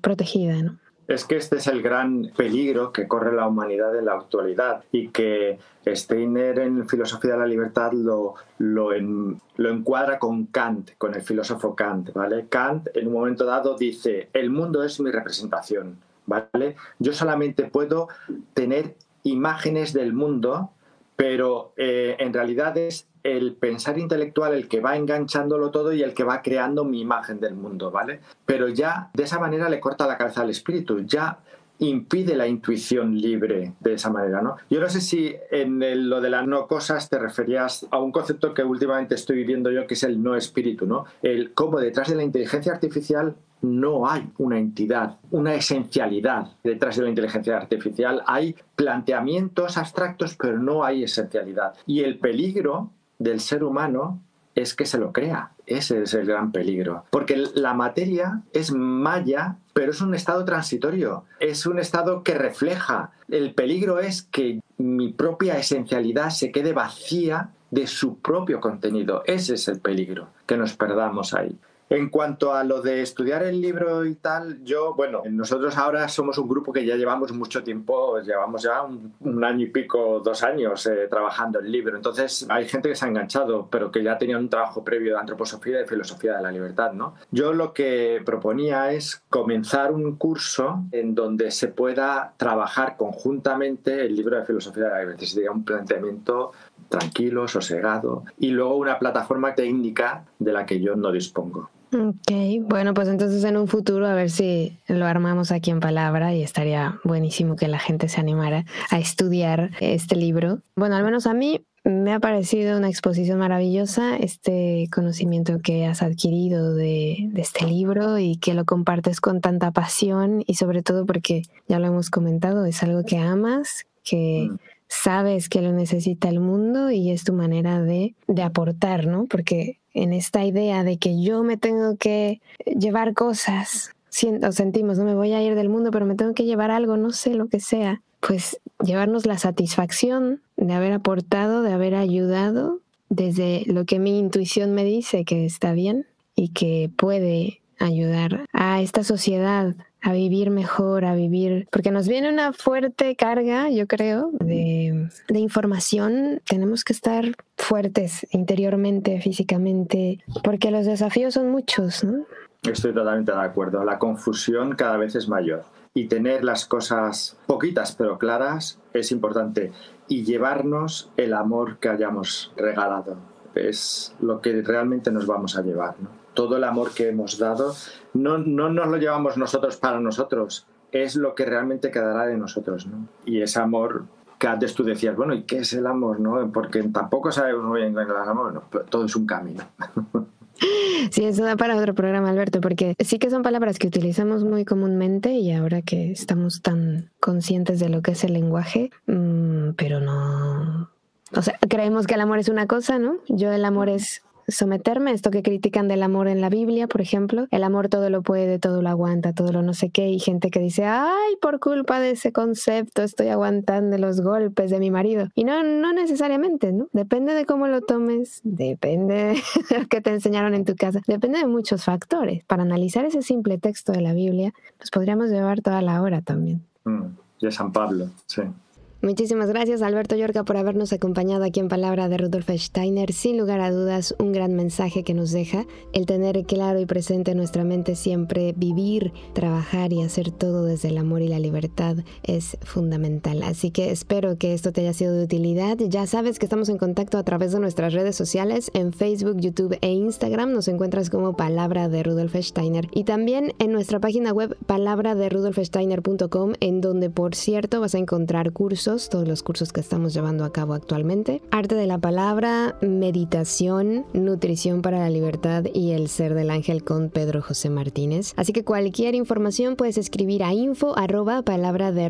S1: protegida, ¿no?
S2: Es que este es el gran peligro que corre la humanidad en la actualidad y que Steiner en Filosofía de la Libertad lo, lo, lo, encuadra con Kant, con el filósofo Kant. ¿vale? Kant en un momento dado dice, el mundo es mi representación. ¿vale? Yo solamente puedo tener imágenes del mundo, pero eh, en realidad es el pensar intelectual el que va enganchándolo todo y el que va creando mi imagen del mundo, ¿vale? Pero ya de esa manera le corta la cabeza al espíritu, ya impide la intuición libre de esa manera, ¿no? Yo no sé si en lo de las no cosas te referías a un concepto que últimamente estoy viviendo yo, que es el no espíritu, ¿no? El cómo detrás de la inteligencia artificial no hay una entidad, una esencialidad detrás de la inteligencia artificial. Hay planteamientos abstractos, pero no hay esencialidad. Y el peligro del ser humano es que se lo crea. Ese es el gran peligro. Porque la materia es maya, pero es un estado transitorio. Es un estado que refleja. El peligro es que mi propia esencialidad se quede vacía de su propio contenido. Ese es el peligro, que nos perdamos ahí. En cuanto a lo de estudiar el libro y tal, yo, bueno, nosotros ahora somos un grupo que ya llevamos mucho tiempo, llevamos ya un, año y pico, dos años eh, trabajando el libro. Entonces hay gente que se ha enganchado, pero que ya tenía un trabajo previo de antroposofía y de filosofía de la libertad, ¿no? Yo lo que proponía es comenzar un curso en donde se pueda trabajar conjuntamente el libro de filosofía de la libertad. Sería un planteamiento tranquilo, sosegado, y luego una plataforma técnica de la que yo no dispongo.
S1: Ok, bueno, pues entonces en un futuro a ver si lo armamos aquí en palabra y estaría buenísimo que la gente se animara a estudiar este libro. Bueno, al menos a mí me ha parecido una exposición maravillosa, este conocimiento que has adquirido de, de, este libro y que lo compartes con tanta pasión y sobre todo porque, ya lo hemos comentado, es algo que amas, que mm. Sabes que lo necesita el mundo y es tu manera de, de aportar, ¿no? Porque en esta idea de que yo me tengo que llevar cosas, siento, sentimos, no me voy a ir del mundo, pero me tengo que llevar algo, no sé lo que sea, pues llevarnos la satisfacción de haber aportado, de haber ayudado desde lo que mi intuición me dice que está bien y que puede ayudar a esta sociedad a vivir mejor, a vivir, porque nos viene una fuerte carga, yo creo, de, información. Tenemos que estar fuertes interiormente, físicamente, porque los desafíos son muchos, ¿no?
S2: Estoy totalmente de acuerdo. La confusión cada vez es mayor y tener las cosas poquitas pero claras es importante y llevarnos el amor que hayamos regalado es lo que realmente nos vamos a llevar. ¿no? Todo el amor que hemos dado, no, no nos lo llevamos nosotros para nosotros, es lo que realmente quedará de nosotros. ¿no? Y ese amor que antes tú decías, bueno, ¿y qué es el amor? ¿no? Porque tampoco sabemos muy bien qué es el amor, todo es un camino.
S1: Sí, eso da para otro programa, Alberto, porque sí que son palabras que utilizamos muy comúnmente y ahora que estamos tan conscientes de lo que es el lenguaje, mm, pero no... O sea, creemos que el amor es una cosa, ¿no? Yo el amor es someterme, esto que critican del amor en la Biblia, por ejemplo, el amor todo lo puede, todo lo aguanta, todo lo no sé qué, y gente que dice, ay, por culpa de ese concepto estoy aguantando los golpes de mi marido. Y no, no necesariamente, ¿no? Depende de cómo lo tomes, depende de lo que te enseñaron en tu casa, depende de muchos factores. Para analizar ese simple texto de la Biblia, pues podríamos llevar toda la hora también.
S2: Mm, de San Pablo, sí.
S1: Muchísimas gracias Alberto Yorca por habernos acompañado aquí en Palabra de Rudolf Steiner. Sin lugar a dudas, un gran mensaje que nos deja el tener claro y presente en nuestra mente siempre vivir, trabajar y hacer todo desde el amor y la libertad es fundamental. Así que espero que esto te haya sido de utilidad. Ya sabes que estamos en contacto a través de nuestras redes sociales en Facebook, YouTube e Instagram. Nos encuentras como Palabra de Rudolf Steiner y también en nuestra página web palabra de rudolfsteiner.com en donde por cierto vas a encontrar todos los cursos que estamos llevando a cabo actualmente. Arte de la palabra, meditación, nutrición para la libertad y el ser del ángel con Pedro José Martínez. Así que cualquier información puedes escribir a info arroba palabra de.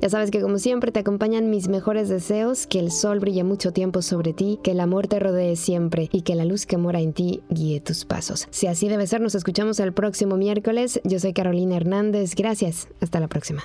S1: Ya sabes que como siempre te acompañan mis mejores deseos, que el sol brille mucho tiempo sobre ti, que el amor te rodee siempre y que la luz que mora en ti guíe tus pasos. Si así debe ser, nos escuchamos el próximo miércoles. Yo soy Carolina Hernández. Gracias. Hasta la próxima.